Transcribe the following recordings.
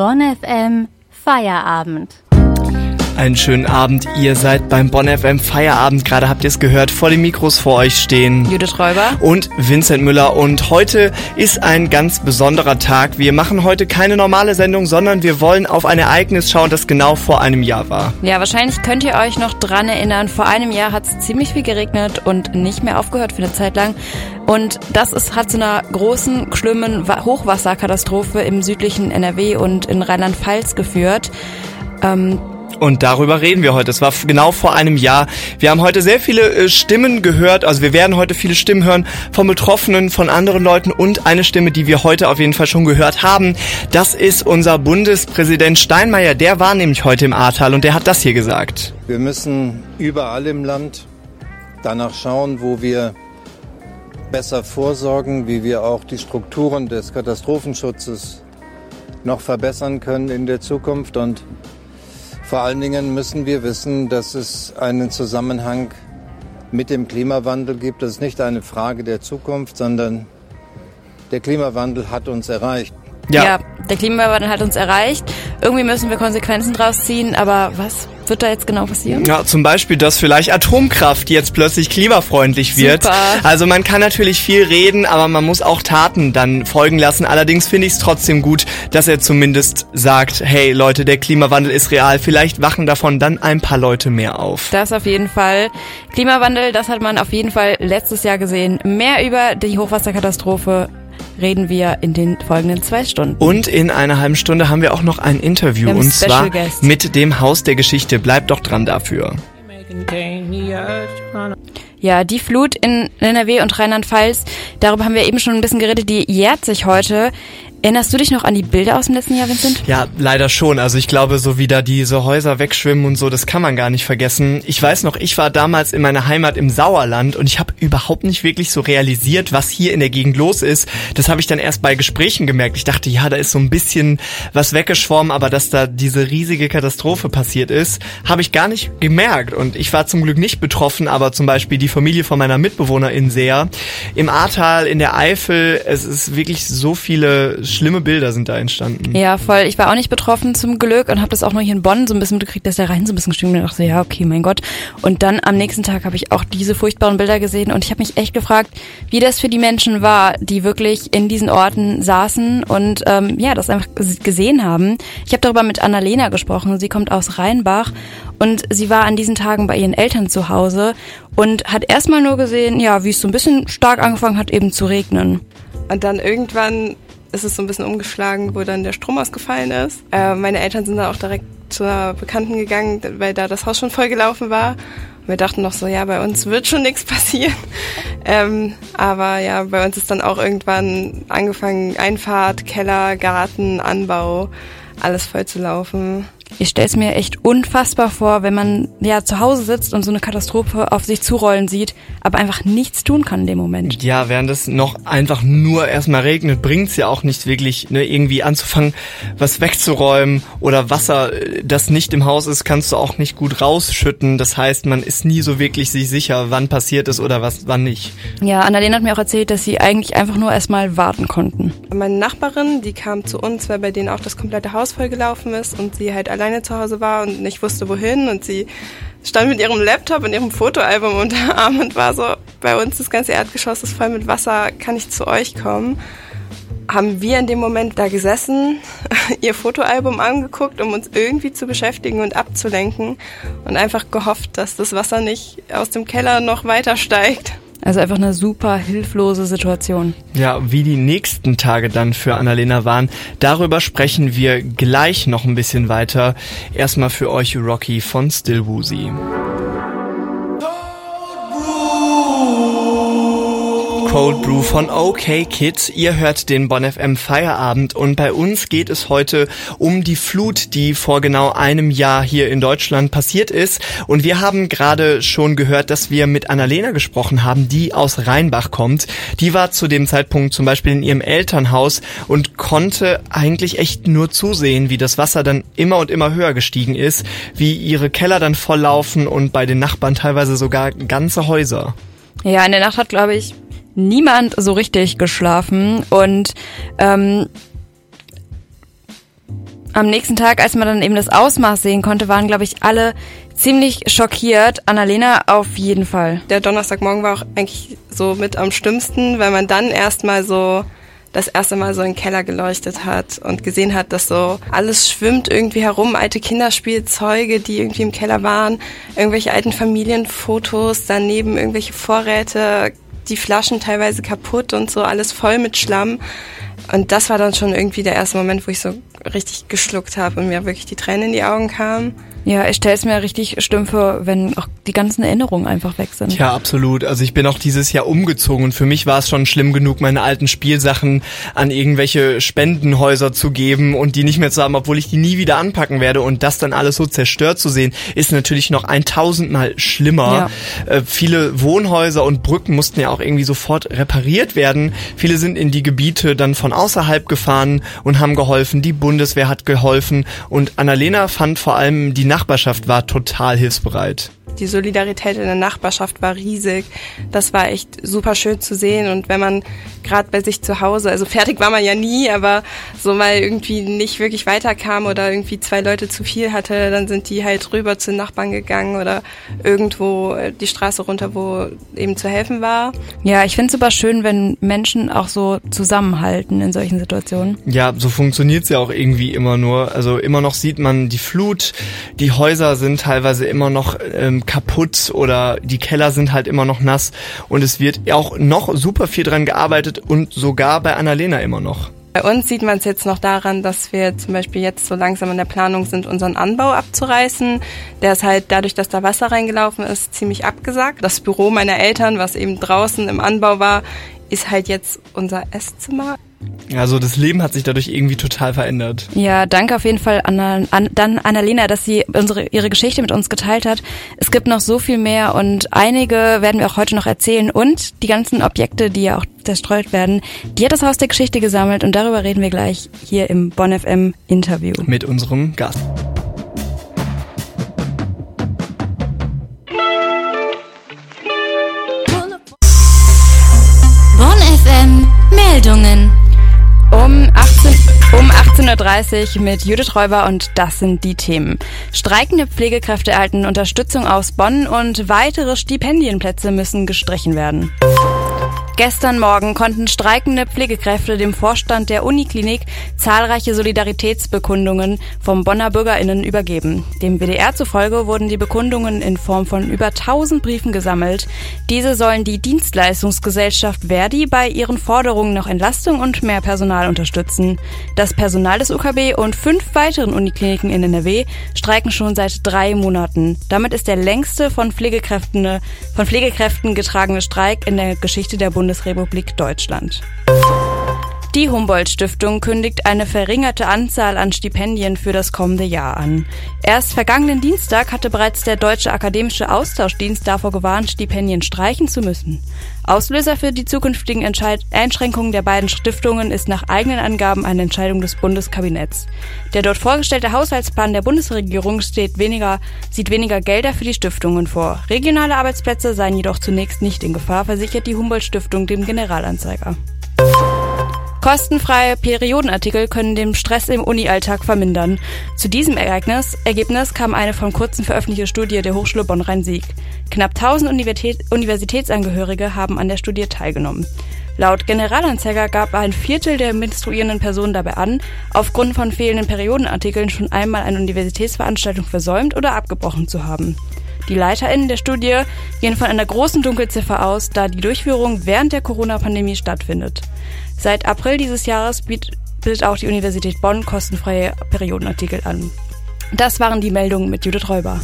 Bonn FM Feierabend. Einen schönen Abend. Ihr seid beim Bonn FM Feierabend. Gerade habt ihr es gehört. Vor den Mikros vor euch stehen Judith Räuber und Vincent Müller. Und heute ist ein ganz besonderer Tag. Wir machen heute keine normale Sendung, sondern wir wollen auf ein Ereignis schauen, das genau vor einem Jahr war. Ja, wahrscheinlich könnt ihr euch noch dran erinnern. Vor einem Jahr hat es ziemlich viel geregnet und nicht mehr aufgehört für eine Zeit lang. Und das ist, hat zu einer großen, schlimmen Hochwasserkatastrophe im südlichen NRW und in Rheinland-Pfalz geführt. Ähm, und darüber reden wir heute. Es war genau vor einem Jahr. Wir haben heute sehr viele äh, Stimmen gehört. Also wir werden heute viele Stimmen hören von Betroffenen, von anderen Leuten und eine Stimme, die wir heute auf jeden Fall schon gehört haben. Das ist unser Bundespräsident Steinmeier. Der war nämlich heute im Ahrtal und der hat das hier gesagt. Wir müssen überall im Land danach schauen, wo wir besser vorsorgen, wie wir auch die Strukturen des Katastrophenschutzes noch verbessern können in der Zukunft und vor allen Dingen müssen wir wissen, dass es einen Zusammenhang mit dem Klimawandel gibt. Das ist nicht eine Frage der Zukunft, sondern der Klimawandel hat uns erreicht. Ja. ja, der Klimawandel hat uns erreicht. Irgendwie müssen wir Konsequenzen draus ziehen, aber was wird da jetzt genau passieren? Ja, zum Beispiel, dass vielleicht Atomkraft jetzt plötzlich klimafreundlich wird. Super. Also man kann natürlich viel reden, aber man muss auch Taten dann folgen lassen. Allerdings finde ich es trotzdem gut, dass er zumindest sagt, hey Leute, der Klimawandel ist real. Vielleicht wachen davon dann ein paar Leute mehr auf. Das auf jeden Fall. Klimawandel, das hat man auf jeden Fall letztes Jahr gesehen. Mehr über die Hochwasserkatastrophe reden wir in den folgenden zwei Stunden. Und in einer halben Stunde haben wir auch noch ein Interview und zwar Guest. mit dem Haus der Geschichte. Bleibt doch dran dafür. Ja, die Flut in NRW und Rheinland-Pfalz, darüber haben wir eben schon ein bisschen geredet, die jährt sich heute. Erinnerst du dich noch an die Bilder aus dem letzten Jahr, Vincent? Ja, leider schon. Also ich glaube, so wie da diese Häuser wegschwimmen und so, das kann man gar nicht vergessen. Ich weiß noch, ich war damals in meiner Heimat im Sauerland und ich habe überhaupt nicht wirklich so realisiert, was hier in der Gegend los ist. Das habe ich dann erst bei Gesprächen gemerkt. Ich dachte, ja, da ist so ein bisschen was weggeschwommen, aber dass da diese riesige Katastrophe passiert ist, habe ich gar nicht gemerkt. Und ich war zum Glück nicht betroffen, aber zum Beispiel die Familie von meiner Mitbewohnerin sehr. Im Ahrtal, in der Eifel, es ist wirklich so viele schlimme Bilder sind da entstanden. Ja, voll. Ich war auch nicht betroffen zum Glück und habe das auch noch hier in Bonn so ein bisschen mitgekriegt, dass der Rhein so ein bisschen gestiegen ist. Und dachte, ja, okay, mein Gott. Und dann am nächsten Tag habe ich auch diese furchtbaren Bilder gesehen und ich habe mich echt gefragt, wie das für die Menschen war, die wirklich in diesen Orten saßen und ähm, ja, das einfach gesehen haben. Ich habe darüber mit Annalena gesprochen. Sie kommt aus Rheinbach und sie war an diesen Tagen bei ihren Eltern zu Hause und hat erstmal nur gesehen, ja, wie es so ein bisschen stark angefangen hat, eben zu regnen. Und dann irgendwann ist es so ein bisschen umgeschlagen, wo dann der Strom ausgefallen ist. Äh, meine Eltern sind dann auch direkt zu einer Bekannten gegangen, weil da das Haus schon voll gelaufen war. Und wir dachten noch so, ja, bei uns wird schon nichts passieren. Ähm, aber ja, bei uns ist dann auch irgendwann angefangen, Einfahrt, Keller, Garten, Anbau, alles voll zu laufen. Ich stelle es mir echt unfassbar vor, wenn man ja zu Hause sitzt und so eine Katastrophe auf sich zurollen sieht, aber einfach nichts tun kann in dem Moment. Ja, während es noch einfach nur erstmal regnet, bringt's ja auch nicht wirklich, ne, irgendwie anzufangen, was wegzuräumen oder Wasser, das nicht im Haus ist, kannst du auch nicht gut rausschütten. Das heißt, man ist nie so wirklich sich sicher, wann passiert ist oder was, wann nicht. Ja, Annalena hat mir auch erzählt, dass sie eigentlich einfach nur erstmal warten konnten. Meine Nachbarin, die kam zu uns, weil bei denen auch das komplette Haus vollgelaufen ist und sie halt alleine zu Hause war und nicht wusste wohin und sie stand mit ihrem Laptop und ihrem Fotoalbum unter Arm und war so, bei uns das ganze Erdgeschoss ist voll mit Wasser, kann ich zu euch kommen? Haben wir in dem Moment da gesessen, ihr Fotoalbum angeguckt, um uns irgendwie zu beschäftigen und abzulenken und einfach gehofft, dass das Wasser nicht aus dem Keller noch weiter steigt. Also einfach eine super hilflose Situation. Ja, wie die nächsten Tage dann für Annalena waren, darüber sprechen wir gleich noch ein bisschen weiter. Erstmal für euch Rocky von Still Woozy. Cold Brew von OK Kids. Ihr hört den Bonn FM Feierabend und bei uns geht es heute um die Flut, die vor genau einem Jahr hier in Deutschland passiert ist. Und wir haben gerade schon gehört, dass wir mit Annalena gesprochen haben, die aus Rheinbach kommt. Die war zu dem Zeitpunkt zum Beispiel in ihrem Elternhaus und konnte eigentlich echt nur zusehen, wie das Wasser dann immer und immer höher gestiegen ist, wie ihre Keller dann volllaufen und bei den Nachbarn teilweise sogar ganze Häuser. Ja, in der Nacht hat, glaube ich, niemand so richtig geschlafen und ähm, Am nächsten Tag, als man dann eben das Ausmaß sehen konnte, waren, glaube ich, alle ziemlich schockiert. Annalena auf jeden Fall. Der Donnerstagmorgen war auch eigentlich so mit am schlimmsten, weil man dann erstmal so das erste Mal so in den Keller geleuchtet hat und gesehen hat, dass so alles schwimmt irgendwie herum, alte Kinderspielzeuge, die irgendwie im Keller waren, irgendwelche alten Familienfotos, daneben irgendwelche Vorräte, die Flaschen teilweise kaputt und so, alles voll mit Schlamm. Und das war dann schon irgendwie der erste Moment, wo ich so richtig geschluckt habe und mir wirklich die Tränen in die Augen kamen. Ja, ich stelle es mir richtig schlimm vor, wenn auch die ganzen Erinnerungen einfach weg sind. Ja, absolut. Also ich bin auch dieses Jahr umgezogen und für mich war es schon schlimm genug, meine alten Spielsachen an irgendwelche Spendenhäuser zu geben und die nicht mehr zu haben, obwohl ich die nie wieder anpacken werde. Und das dann alles so zerstört zu sehen, ist natürlich noch ein tausendmal schlimmer. Ja. Äh, viele Wohnhäuser und Brücken mussten ja auch irgendwie sofort repariert werden. Viele sind in die Gebiete dann von außerhalb gefahren und haben geholfen. Die Bundeswehr hat geholfen und Annalena fand vor allem die Nachbarschaft war total hilfsbereit. Die Solidarität in der Nachbarschaft war riesig. Das war echt super schön zu sehen. Und wenn man gerade bei sich zu Hause, also fertig war man ja nie, aber so mal irgendwie nicht wirklich weiterkam oder irgendwie zwei Leute zu viel hatte, dann sind die halt rüber zu den Nachbarn gegangen oder irgendwo äh, die Straße runter, wo eben zu helfen war. Ja, ich finde es super schön, wenn Menschen auch so zusammenhalten in solchen Situationen. Ja, so funktioniert's ja auch irgendwie immer nur. Also immer noch sieht man die Flut, die Häuser sind teilweise immer noch ähm, kaputt oder die Keller sind halt immer noch nass und es wird auch noch super viel dran gearbeitet und sogar bei Annalena immer noch. Bei uns sieht man es jetzt noch daran, dass wir zum Beispiel jetzt so langsam in der Planung sind, unseren Anbau abzureißen. Der ist halt dadurch, dass da Wasser reingelaufen ist, ziemlich abgesagt. Das Büro meiner Eltern, was eben draußen im Anbau war, ist halt jetzt unser Esszimmer. Also das Leben hat sich dadurch irgendwie total verändert. Ja, danke auf jeden Fall an, an dann Annalena, dass sie unsere ihre Geschichte mit uns geteilt hat. Es gibt noch so viel mehr und einige werden wir auch heute noch erzählen und die ganzen Objekte, die ja auch zerstreut werden, die hat das Haus der Geschichte gesammelt und darüber reden wir gleich hier im Bonn FM Interview mit unserem Gast. Mit Judith Räuber und das sind die Themen. Streikende Pflegekräfte erhalten Unterstützung aus Bonn und weitere Stipendienplätze müssen gestrichen werden. Gestern Morgen konnten streikende Pflegekräfte dem Vorstand der Uniklinik zahlreiche Solidaritätsbekundungen vom Bonner BürgerInnen übergeben. Dem WDR zufolge wurden die Bekundungen in Form von über 1000 Briefen gesammelt. Diese sollen die Dienstleistungsgesellschaft Verdi bei ihren Forderungen nach Entlastung und mehr Personal unterstützen. Das Personal des UKB und fünf weiteren Unikliniken in NRW streiken schon seit drei Monaten. Damit ist der längste von Pflegekräften, von Pflegekräften getragene Streik in der Geschichte der Bundes Bundesrepublik Deutschland. Die Humboldt-Stiftung kündigt eine verringerte Anzahl an Stipendien für das kommende Jahr an. Erst vergangenen Dienstag hatte bereits der Deutsche Akademische Austauschdienst davor gewarnt, Stipendien streichen zu müssen. Auslöser für die zukünftigen Entscheid Einschränkungen der beiden Stiftungen ist nach eigenen Angaben eine Entscheidung des Bundeskabinetts. Der dort vorgestellte Haushaltsplan der Bundesregierung steht weniger, sieht weniger Gelder für die Stiftungen vor. Regionale Arbeitsplätze seien jedoch zunächst nicht in Gefahr, versichert die Humboldt-Stiftung dem Generalanzeiger. Kostenfreie Periodenartikel können den Stress im Uni-Alltag vermindern. Zu diesem Ereignis, Ergebnis kam eine vor kurzem veröffentlichte Studie der Hochschule Bonn-Rhein-Sieg. Knapp 1000 Universität, Universitätsangehörige haben an der Studie teilgenommen. Laut Generalanzeiger gab ein Viertel der menstruierenden Personen dabei an, aufgrund von fehlenden Periodenartikeln schon einmal eine Universitätsveranstaltung versäumt oder abgebrochen zu haben. Die LeiterInnen der Studie gehen von einer großen Dunkelziffer aus, da die Durchführung während der Corona-Pandemie stattfindet. Seit April dieses Jahres bietet auch die Universität Bonn kostenfreie Periodenartikel an. Das waren die Meldungen mit Judith Räuber.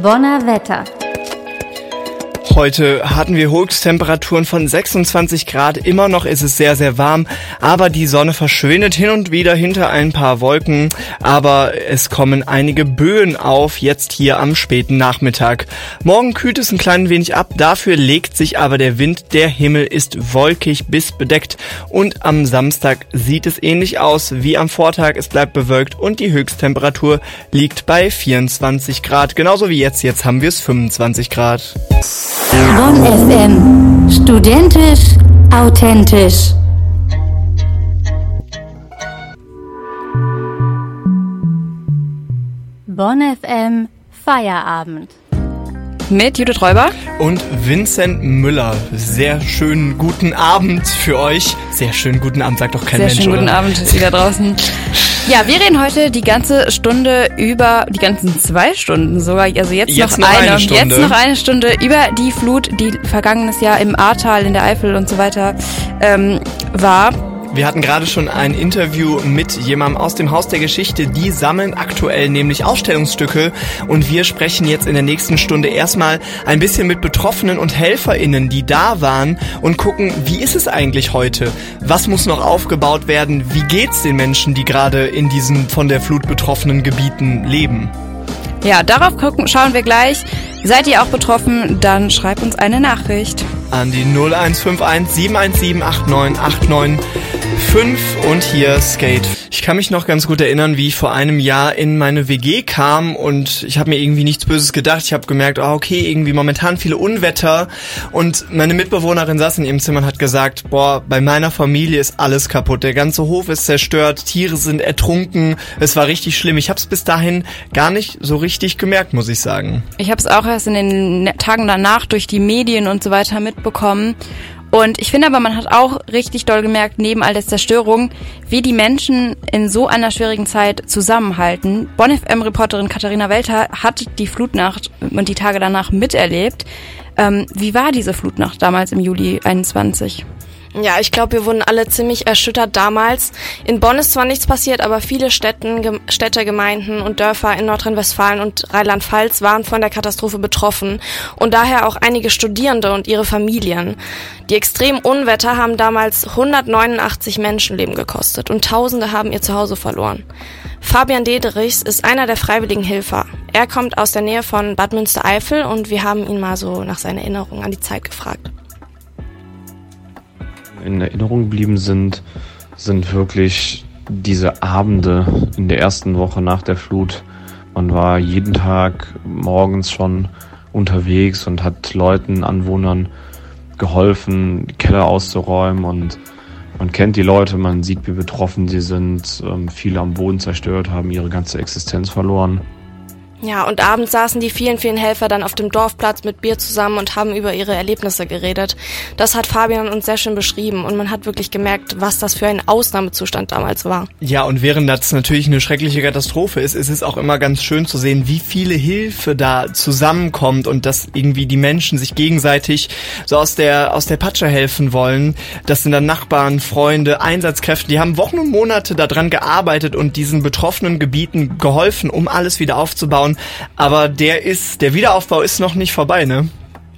Bonner Wetter. Heute hatten wir Höchsttemperaturen von 26 Grad. Immer noch ist es sehr, sehr warm, aber die Sonne verschwindet hin und wieder hinter ein paar Wolken. Aber es kommen einige Böen auf, jetzt hier am späten Nachmittag. Morgen kühlt es ein klein wenig ab, dafür legt sich aber der Wind. Der Himmel ist wolkig bis bedeckt und am Samstag sieht es ähnlich aus wie am Vortag. Es bleibt bewölkt und die Höchsttemperatur liegt bei 24 Grad. Genauso wie jetzt. Jetzt haben wir es 25 Grad. Bonn FM. Studentisch, authentisch. Bonn FM Feierabend. Mit Judith Räuber und Vincent Müller. Sehr schönen guten Abend für euch. Sehr schönen guten Abend, sagt doch kein Sehr Mensch. Sehr schönen guten oder? Abend, wieder draußen. Ja, wir reden heute die ganze Stunde über, die ganzen zwei Stunden sogar, also jetzt, Jetzt noch, noch eine, eine Stunde. jetzt noch eine Stunde über die Flut, die vergangenes Jahr im Ahrtal, in der Eifel und so weiter ähm, war. Wir hatten gerade schon ein Interview mit jemandem aus dem Haus der Geschichte. Die sammeln aktuell nämlich Ausstellungsstücke und wir sprechen jetzt in der nächsten Stunde erstmal ein bisschen mit Betroffenen und HelferInnen, die da waren und gucken, wie ist es eigentlich heute? Was muss noch aufgebaut werden? Wie geht's den Menschen, die gerade in diesen von der Flut betroffenen Gebieten leben? Ja, darauf gucken, schauen wir gleich. Seid ihr auch betroffen? Dann schreibt uns eine Nachricht. An die 0151 717 8989 5 und hier Skate. Ich kann mich noch ganz gut erinnern, wie ich vor einem Jahr in meine WG kam und ich habe mir irgendwie nichts Böses gedacht. Ich habe gemerkt, ah, okay, irgendwie momentan viele Unwetter und meine Mitbewohnerin saß in ihrem Zimmer und hat gesagt, boah, bei meiner Familie ist alles kaputt. Der ganze Hof ist zerstört, Tiere sind ertrunken. Es war richtig schlimm. Ich habe es bis dahin gar nicht so richtig gemerkt, muss ich sagen. Ich habe es auch erst in den Tagen danach durch die Medien und so weiter mitbekommen. Und ich finde aber, man hat auch richtig doll gemerkt, neben all der Zerstörung, wie die Menschen in so einer schwierigen Zeit zusammenhalten. Bonn-FM-Reporterin Katharina Welter hat die Flutnacht und die Tage danach miterlebt. Ähm, wie war diese Flutnacht damals im Juli 21? Ja, ich glaube, wir wurden alle ziemlich erschüttert damals. In Bonn ist zwar nichts passiert, aber viele Städten, Städte, Gemeinden und Dörfer in Nordrhein-Westfalen und Rheinland-Pfalz waren von der Katastrophe betroffen und daher auch einige Studierende und ihre Familien. Die extremen Unwetter haben damals 189 Menschenleben gekostet und Tausende haben ihr Zuhause verloren. Fabian Dederichs ist einer der freiwilligen Helfer. Er kommt aus der Nähe von Bad Münstereifel und wir haben ihn mal so nach seinen Erinnerungen an die Zeit gefragt in Erinnerung geblieben sind, sind wirklich diese Abende in der ersten Woche nach der Flut. Man war jeden Tag morgens schon unterwegs und hat Leuten, Anwohnern geholfen, Keller auszuräumen und man kennt die Leute, man sieht, wie betroffen sie sind. Ähm, viele am Boden zerstört, haben ihre ganze Existenz verloren. Ja, und abends saßen die vielen, vielen Helfer dann auf dem Dorfplatz mit Bier zusammen und haben über ihre Erlebnisse geredet. Das hat Fabian uns sehr schön beschrieben und man hat wirklich gemerkt, was das für ein Ausnahmezustand damals war. Ja, und während das natürlich eine schreckliche Katastrophe ist, ist es auch immer ganz schön zu sehen, wie viele Hilfe da zusammenkommt und dass irgendwie die Menschen sich gegenseitig so aus der, aus der Patsche helfen wollen. Das sind dann Nachbarn, Freunde, Einsatzkräfte, die haben Wochen und Monate daran gearbeitet und diesen betroffenen Gebieten geholfen, um alles wieder aufzubauen. Aber der ist, der Wiederaufbau ist noch nicht vorbei, ne?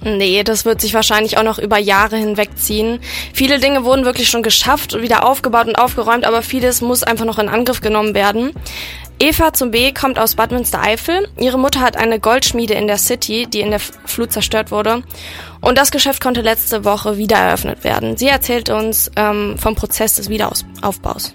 Nee, das wird sich wahrscheinlich auch noch über Jahre hinwegziehen. Viele Dinge wurden wirklich schon geschafft und wieder aufgebaut und aufgeräumt, aber vieles muss einfach noch in Angriff genommen werden. Eva zum B kommt aus Bad Münstereifel. Ihre Mutter hat eine Goldschmiede in der City, die in der Flut zerstört wurde. Und das Geschäft konnte letzte Woche wieder eröffnet werden. Sie erzählt uns ähm, vom Prozess des Wiederaufbaus.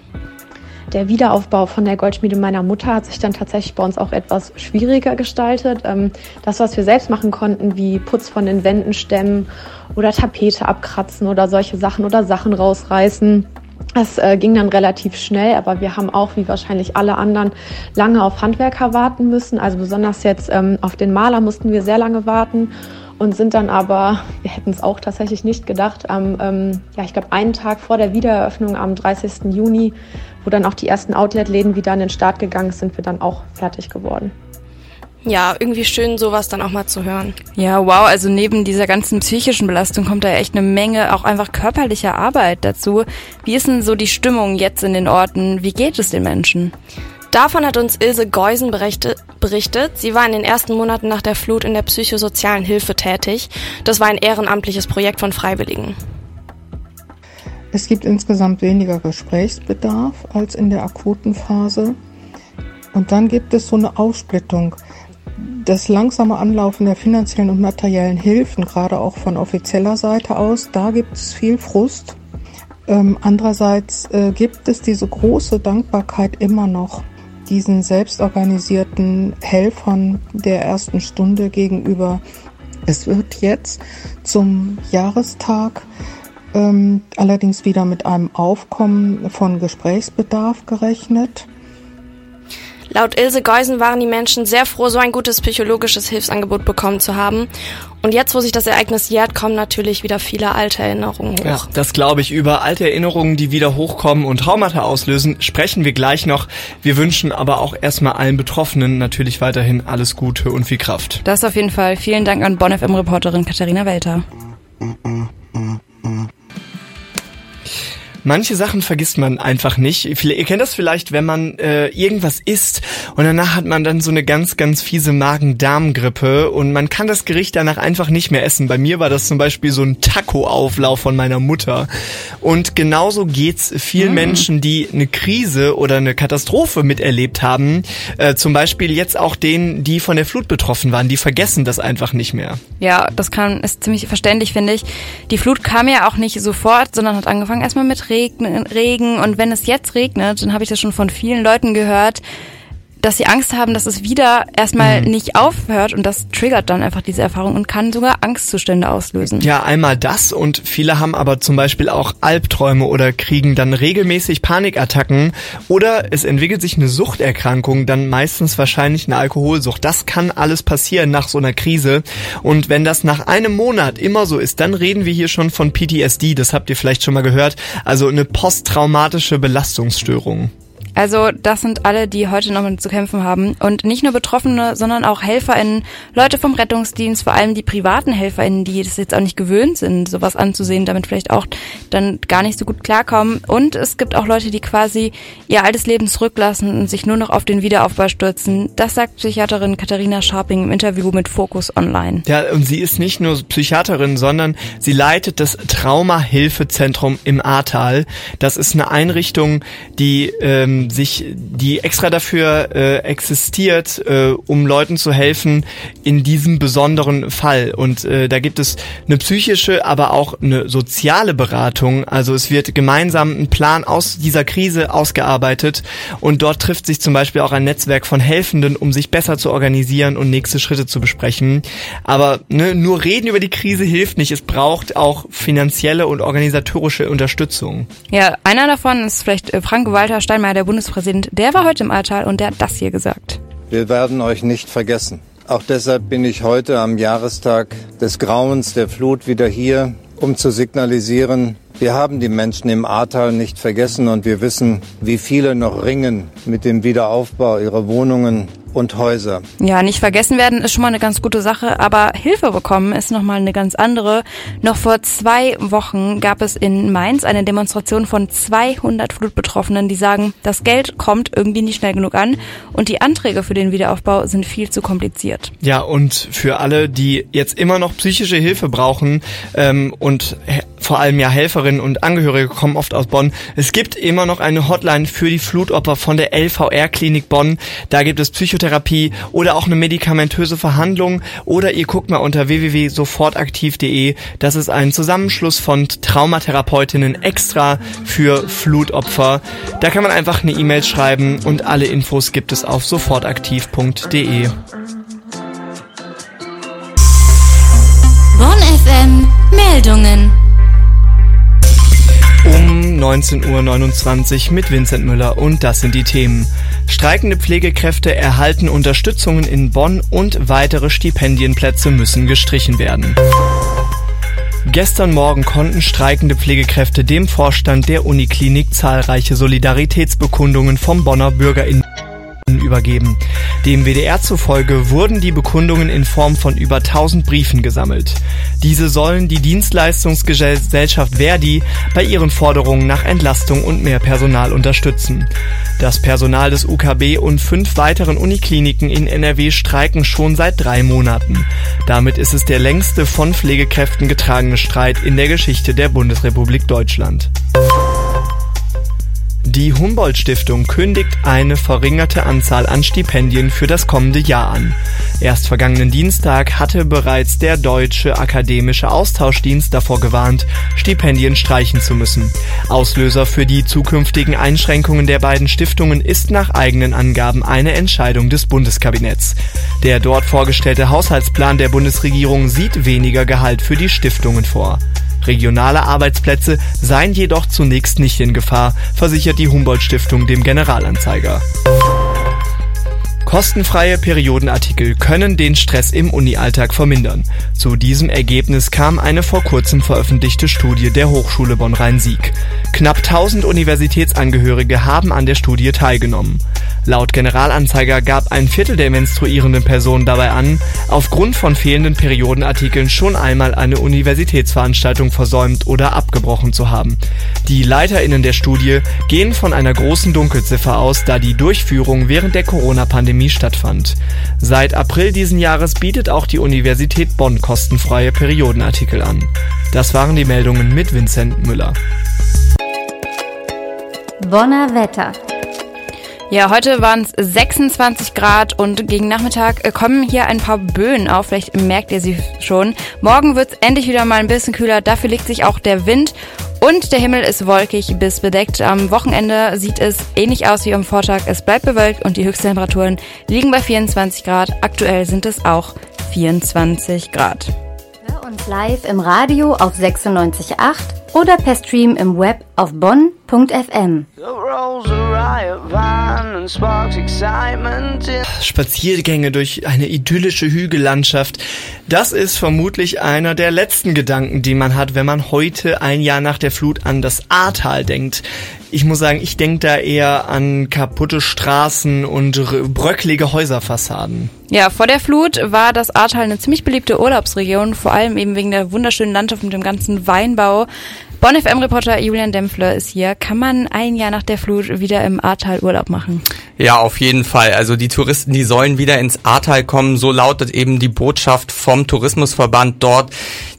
Der Wiederaufbau von der Goldschmiede meiner Mutter hat sich dann tatsächlich bei uns auch etwas schwieriger gestaltet. Ähm, Das, was wir selbst machen konnten, wie Putz von den Wänden stemmen oder Tapete abkratzen oder solche Sachen oder Sachen rausreißen, das äh, ging dann relativ schnell, aber wir haben auch, wie wahrscheinlich alle anderen, lange auf Handwerker warten müssen. Also besonders jetzt ähm, auf den Maler mussten wir sehr lange warten und sind dann aber, wir hätten es auch tatsächlich nicht gedacht, am, ähm, ja, ich glaube, einen Tag vor der Wiedereröffnung am 30. Juni, wo dann auch die ersten Outlet-Läden wieder an den Start gegangen sind, sind wir dann auch fertig geworden. Ja, irgendwie schön, sowas dann auch mal zu hören. Ja, wow, also neben dieser ganzen psychischen Belastung kommt da echt eine Menge auch einfach körperlicher Arbeit dazu. Wie ist denn so die Stimmung jetzt in den Orten? Wie geht es den Menschen? Davon hat uns Ilse Geusen berichtet, berichtet. Sie war in den ersten Monaten nach der Flut in der psychosozialen Hilfe tätig. Das war ein ehrenamtliches Projekt von Freiwilligen. Es gibt insgesamt weniger Gesprächsbedarf als in der akuten Phase. Und dann gibt es so eine Aufsplittung. Das langsame Anlaufen der finanziellen und materiellen Hilfen, gerade auch von offizieller Seite aus, da gibt es viel Frust. Ähm, andererseits äh, gibt es diese große Dankbarkeit immer noch diesen selbstorganisierten Helfern der ersten Stunde gegenüber. Es wird jetzt zum Jahrestag ähm, allerdings wieder mit einem Aufkommen von Gesprächsbedarf gerechnet. Laut Ilse Geusen waren die Menschen sehr froh, so ein gutes psychologisches Hilfsangebot bekommen zu haben. Und jetzt, wo sich das Ereignis jährt, kommen natürlich wieder viele alte Erinnerungen hoch. Ja, das glaube ich. Über alte Erinnerungen, die wieder hochkommen und Traumata auslösen, sprechen wir gleich noch. Wir wünschen aber auch erstmal allen Betroffenen natürlich weiterhin alles Gute und viel Kraft. Das auf jeden Fall. Vielen Dank an Bonn FM-Reporterin Katharina Welter. Manche Sachen vergisst man einfach nicht. Ihr kennt das vielleicht, wenn man äh, irgendwas isst und danach hat man dann so eine ganz, ganz fiese Magen-Darm-Grippe und man kann das Gericht danach einfach nicht mehr essen. Bei mir war das zum Beispiel so ein Taco-Auflauf von meiner Mutter. Und genauso geht's vielen mm. Menschen, die eine Krise oder eine Katastrophe miterlebt haben. Äh, zum Beispiel jetzt auch denen, die von der Flut betroffen waren. Die vergessen das einfach nicht mehr. Ja, das kann ist ziemlich verständlich, finde ich. Die Flut kam ja auch nicht sofort, sondern hat angefangen erstmal mit Regen, Regen. Und wenn es jetzt regnet, dann habe ich das schon von vielen Leuten gehört, dass sie Angst haben, dass es wieder erstmal mhm. nicht aufhört und das triggert dann einfach diese Erfahrung und kann sogar Angstzustände auslösen. Ja, einmal das und viele haben aber zum Beispiel auch Albträume oder kriegen dann regelmäßig Panikattacken oder es entwickelt sich eine Suchterkrankung, dann meistens wahrscheinlich eine Alkoholsucht. Das kann alles passieren nach so einer Krise und wenn das nach einem Monat immer so ist, dann reden wir hier schon von PTSD, das habt ihr vielleicht schon mal gehört, also eine posttraumatische Belastungsstörung. Also das sind alle, die heute noch mit zu kämpfen haben. Und nicht nur Betroffene, sondern auch HelferInnen, Leute vom Rettungsdienst, vor allem die privaten HelferInnen, die das jetzt auch nicht gewöhnt sind, sowas anzusehen, damit vielleicht auch dann gar nicht so gut klarkommen. Und es gibt auch Leute, die quasi ihr altes Leben zurücklassen und sich nur noch auf den Wiederaufbau stürzen. Das sagt Psychiaterin Katharina Scharping im Interview mit Focus Online. Ja, und sie ist nicht nur Psychiaterin, sondern sie leitet das Traumahilfezentrum im Ahrtal. Das ist eine Einrichtung, die ähm, sich, die extra dafür äh, existiert, äh, um Leuten zu helfen in diesem besonderen Fall. Und äh, da gibt es eine psychische, aber auch eine soziale Beratung. Also es wird gemeinsam ein Plan aus dieser Krise ausgearbeitet und dort trifft sich zum Beispiel auch ein Netzwerk von Helfenden, um sich besser zu organisieren und nächste Schritte zu besprechen. Aber ne, nur reden über die Krise hilft nicht. Es braucht auch finanzielle und organisatorische Unterstützung. Ja, einer davon ist vielleicht äh, Frank Walter Steinmeier, der Bundespräsident, der war heute im Ahrtal und der hat das hier gesagt. Wir werden euch nicht vergessen. Auch deshalb bin ich heute am Jahrestag des Grauens der Flut wieder hier, um zu signalisieren, wir haben die Menschen im Ahrtal nicht vergessen und wir wissen, wie viele noch ringen mit dem Wiederaufbau ihrer Wohnungen, und Häuser. Ja, nicht vergessen werden ist schon mal eine ganz gute Sache, aber Hilfe bekommen ist nochmal eine ganz andere. Noch vor zwei Wochen gab es in Mainz eine Demonstration von 200 Flutbetroffenen, die sagen, das Geld kommt irgendwie nicht schnell genug an und die Anträge für den Wiederaufbau sind viel zu kompliziert. Ja, und für alle, die jetzt immer noch psychische Hilfe brauchen ähm, und vor allem ja Helferinnen und Angehörige kommen oft aus Bonn. Es gibt immer noch eine Hotline für die Flutopfer von der LVR Klinik Bonn. Da gibt es Psychotherapie oder auch eine medikamentöse Verhandlung oder ihr guckt mal unter www.sofortaktiv.de. Das ist ein Zusammenschluss von Traumatherapeutinnen extra für Flutopfer. Da kann man einfach eine E-Mail schreiben und alle Infos gibt es auf sofortaktiv.de. Bonn FM Meldungen 19.29 Uhr mit Vincent Müller und das sind die Themen. Streikende Pflegekräfte erhalten Unterstützungen in Bonn und weitere Stipendienplätze müssen gestrichen werden. Gestern Morgen konnten streikende Pflegekräfte dem Vorstand der Uniklinik zahlreiche Solidaritätsbekundungen vom Bonner BürgerInnen übergeben. Dem WDR zufolge wurden die Bekundungen in Form von über 1000 Briefen gesammelt. Diese sollen die Dienstleistungsgesellschaft Verdi bei ihren Forderungen nach Entlastung und mehr Personal unterstützen. Das Personal des UKB und fünf weiteren Unikliniken in NRW streiken schon seit drei Monaten. Damit ist es der längste von Pflegekräften getragene Streit in der Geschichte der Bundesrepublik Deutschland. Die Humboldt-Stiftung kündigt eine verringerte Anzahl an Stipendien für das kommende Jahr an. Erst vergangenen Dienstag hatte bereits der Deutsche Akademische Austauschdienst davor gewarnt, Stipendien streichen zu müssen. Auslöser für die zukünftigen Einschränkungen der beiden Stiftungen ist nach eigenen Angaben eine Entscheidung des Bundeskabinetts. Der dort vorgestellte Haushaltsplan der Bundesregierung sieht weniger Gehalt für die Stiftungen vor. Regionale Arbeitsplätze seien jedoch zunächst nicht in Gefahr, versichert die Humboldt Stiftung dem Generalanzeiger. Kostenfreie Periodenartikel können den Stress im Uni-Alltag vermindern. Zu diesem Ergebnis kam eine vor kurzem veröffentlichte Studie der Hochschule Bonn-Rhein-Sieg. Knapp 1000 Universitätsangehörige haben an der Studie teilgenommen. Laut Generalanzeiger gab ein Viertel der menstruierenden Personen dabei an, aufgrund von fehlenden Periodenartikeln schon einmal eine Universitätsveranstaltung versäumt oder abgebrochen zu haben. Die LeiterInnen der Studie gehen von einer großen Dunkelziffer aus, da die Durchführung während der Corona-Pandemie stattfand. Seit April diesen Jahres bietet auch die Universität Bonn kostenfreie Periodenartikel an. Das waren die Meldungen mit Vincent Müller. Bonner Wetter. Ja, heute waren es 26 Grad und gegen Nachmittag äh, kommen hier ein paar Böen auf. Vielleicht merkt ihr sie schon. Morgen wird es endlich wieder mal ein bisschen kühler. Dafür legt sich auch der Wind und der Himmel ist wolkig bis bedeckt. Am Wochenende sieht es ähnlich aus wie am Vortag. Es bleibt bewölkt und die Höchsttemperaturen liegen bei 24 Grad. Aktuell sind es auch 24 Grad. Hör uns live im Radio auf 96.8 oder per Stream im Web auf bonn.fm. Spaziergänge durch eine idyllische Hügellandschaft. Das ist vermutlich einer der letzten Gedanken, die man hat, wenn man heute ein Jahr nach der Flut an das Ahrtal denkt. Ich muss sagen, ich denke da eher an kaputte Straßen und bröcklige Häuserfassaden. Ja, vor der Flut war das Ahrtal eine ziemlich beliebte Urlaubsregion, vor allem eben wegen der wunderschönen Landschaft mit dem ganzen Weinbau. Bonn FM-Reporter Julian Dempfle ist hier. Kann man ein Jahr nach der Flut wieder im Ahrtal Urlaub machen? Ja, auf jeden Fall. Also die Touristen, die sollen wieder ins Ahrtal kommen. So lautet eben die Botschaft vom Tourismusverband dort.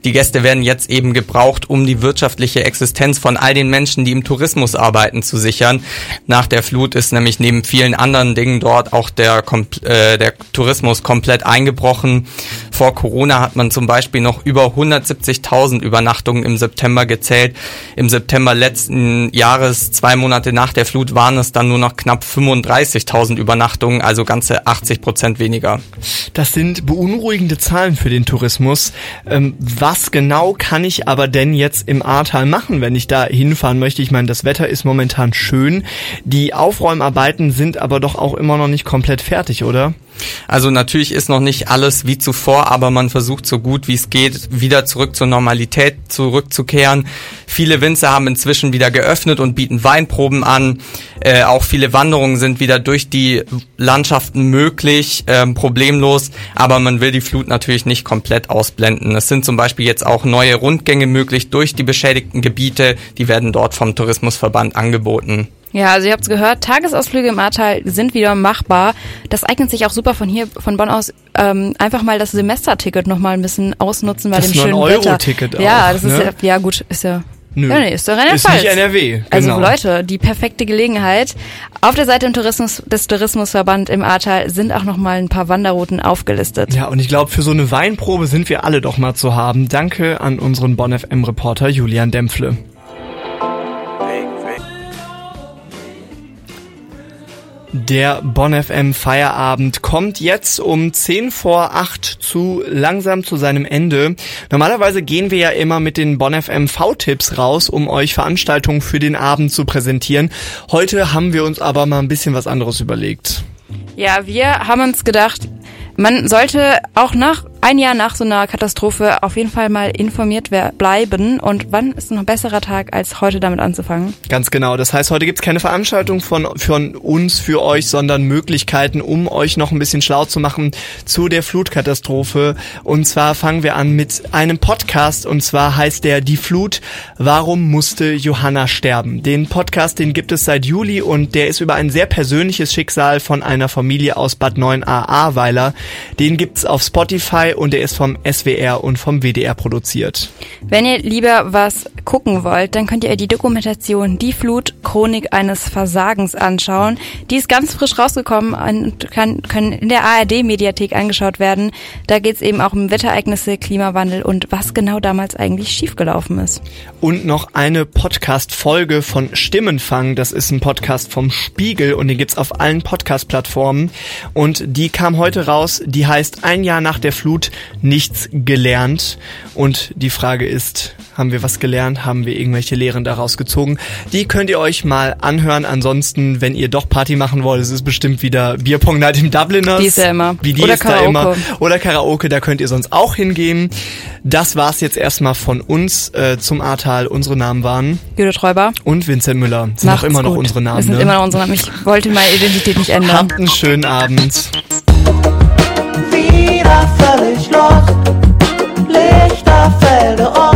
Die Gäste werden jetzt eben gebraucht, um die wirtschaftliche Existenz von all den Menschen, die im Tourismus arbeiten, zu sichern. Nach der Flut ist nämlich neben vielen anderen Dingen dort auch der, äh, der Tourismus komplett eingebrochen. Vor Corona hat man zum Beispiel noch über 170.000 Übernachtungen im September gezählt. Im September letzten Jahres, zwei Monate nach der Flut, waren es dann nur noch knapp 35.000 Übernachtungen, also ganze 80 Prozent weniger. Das sind beunruhigende Zahlen für den Tourismus. Ähm, was genau kann ich aber denn jetzt im Ahrtal machen, wenn ich da hinfahren möchte? Ich meine, das Wetter ist momentan schön. Die Aufräumarbeiten sind aber doch auch immer noch nicht komplett fertig, oder? Also natürlich ist noch nicht alles wie zuvor, aber man versucht so gut wie es geht, wieder zurück zur Normalität zurückzukehren. Viele Winzer haben inzwischen wieder geöffnet und bieten Weinproben an. Äh, auch viele Wanderungen sind wieder durch die Landschaften möglich, äh, problemlos, aber man will die Flut natürlich nicht komplett ausblenden. Es sind zum Beispiel jetzt auch neue Rundgänge möglich durch die beschädigten Gebiete, die werden dort vom Tourismusverband angeboten. Ja, also ihr habt es gehört, Tagesausflüge im Ahrtal sind wieder machbar. Das eignet sich auch super von hier, von Bonn aus, ähm, einfach mal das Semesterticket nochmal ein bisschen ausnutzen bei das dem schönen Wetter. Euro-Ticket Ja, das ist ne? ja, ja gut, ist ja Nö. Ja, nee, ist doch Rheinland-Pfalz. Ist nicht NRW. Genau. Also Leute, die perfekte Gelegenheit. Auf der Seite Tourismus, des Tourismusverband im Ahrtal sind auch nochmal ein paar Wanderrouten aufgelistet. Ja, und ich glaube, für so eine Weinprobe sind wir alle doch mal zu haben. Danke an unseren Bonn FM Reporter Julian Dempfle. Der Bonn FM Feierabend kommt jetzt um 10 vor 8 zu langsam zu seinem Ende. Normalerweise gehen wir ja immer mit den Bonn FM V-Tipps raus, um euch Veranstaltungen für den Abend zu präsentieren. Heute haben wir uns aber mal ein bisschen was anderes überlegt. Ja, wir haben uns gedacht, man sollte auch nach ein Jahr nach so einer Katastrophe auf jeden Fall mal informiert bleiben. Und wann ist noch ein besserer Tag, als heute damit anzufangen? Ganz genau. Das heißt, heute gibt's keine Veranstaltung von, von uns für euch, sondern Möglichkeiten, um euch noch ein bisschen schlau zu machen zu der Flutkatastrophe. Und zwar fangen wir an mit einem Podcast. Und zwar heißt der Die Flut. Warum musste Johanna sterben? Den Podcast, den gibt es seit Juli und der ist über ein sehr persönliches Schicksal von einer Familie aus Bad 9a Ahrweiler. Den gibt's auf Spotify und der ist vom SWR und vom WDR produziert. Wenn ihr lieber was gucken wollt, dann könnt ihr die Dokumentation Die Flut, Chronik eines Versagens anschauen. Die ist ganz frisch rausgekommen und kann, können in der ARD-Mediathek angeschaut werden. Da geht's eben auch um Wettereignisse, Klimawandel und was genau damals eigentlich schiefgelaufen ist. Und noch eine Podcast-Folge von Stimmenfang. Das ist ein Podcast vom Spiegel und den gibt's auf allen Podcast-Plattformen. Und die kam heute raus. Die heißt Ein Jahr nach der Flut Flut nichts gelernt. Und die Frage ist, haben wir was gelernt? Haben wir irgendwelche Lehren daraus gezogen? Die könnt ihr euch mal anhören. Ansonsten, wenn ihr doch Party machen wollt, es ist bestimmt wieder Bierpong Night im Dubliners. Die ist ja immer. Wie die Oder ist Karaoke. da immer. Oder Karaoke, da könnt ihr sonst auch hingehen. Das war's jetzt erstmal von uns äh, zum Ahrtal. Unsere Namen waren Judith Räuber. und Vincent Müller. Sind Macht's auch immer noch gut. unsere Namen. Das sind ne? immer noch unsere Namen. Ich wollte meine Identität nicht ändern. Habt einen schönen Abend. Lichter völlig los. Lichterfelde offen.